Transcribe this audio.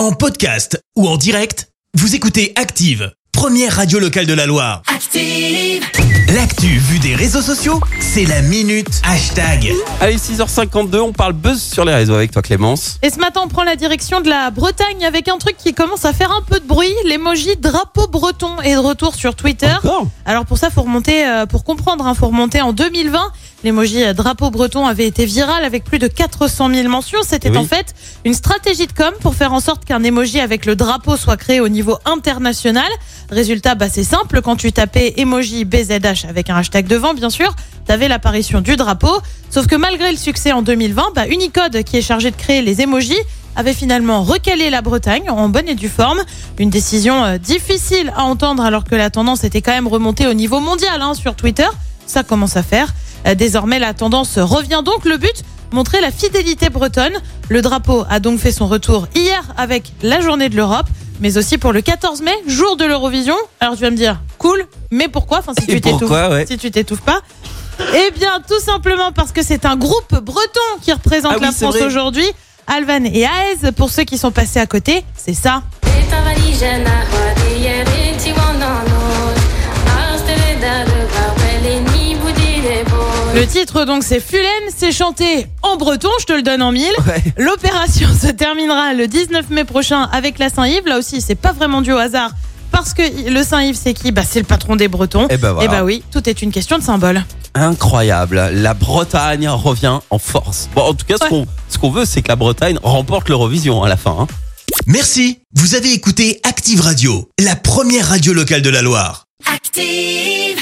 En podcast ou en direct, vous écoutez Active, première radio locale de la Loire. Active. L'actu vue des réseaux sociaux, c'est la minute hashtag. Allez, 6h52, on parle buzz sur les réseaux avec toi Clémence. Et ce matin, on prend la direction de la Bretagne avec un truc qui commence à faire un peu de bruit. L'emoji drapeau breton est de retour sur Twitter. Encore? Alors pour ça, faut remonter, euh, pour comprendre, il faut remonter en 2020. L'emoji euh, drapeau breton avait été viral avec plus de 400 000 mentions. C'était Oui. en fait une stratégie de com pour faire en sorte qu'un emoji avec le drapeau soit créé au niveau international. Résultat, bah, c'est simple. Quand tu tapais emoji BZH avec un hashtag devant, bien sûr, t'avais l'apparition du drapeau. Sauf que malgré le succès en 2020, bah, Unicode, qui est chargé de créer les emojis, avait finalement recalé la Bretagne en bonne et due forme. Une décision euh, difficile à entendre alors que la tendance était quand même remontée au niveau mondial hein, sur Twitter. Ça commence à faire. Euh, Désormais, la tendance revient donc. Le but montrer la fidélité bretonne. Le drapeau a donc fait son retour hier avec la journée de l'Europe, mais aussi pour le 14 mai, jour de l'Eurovision. Alors tu vas me dire, cool, mais pourquoi? Enfin, si tu t'étouffes, pourquoi, ouais. si tu t'étouffes pas. Eh bien, tout simplement parce que c'est un groupe breton qui représente Ah oui, la France aujourd'hui. Alvan et Aez, pour ceux qui sont passés à côté, c'est ça. Le titre donc c'est Fulen, c'est chanté en breton, je te le donne en mille. Ouais. L'opération se terminera le 19 mai prochain avec la Saint-Yves. Là aussi, c'est pas vraiment dû au hasard parce que le Saint-Yves c'est qui? Bah c'est le patron des Bretons. Eh ben voilà. bah oui, tout est une question de symbole. Incroyable, la Bretagne revient en force. Bon, en tout cas, ce Ouais. qu'on ce qu'on veut, c'est que la Bretagne remporte l'Eurovision à la fin. hein. Merci, vous avez écouté Active Radio, la première radio locale de la Loire. Active.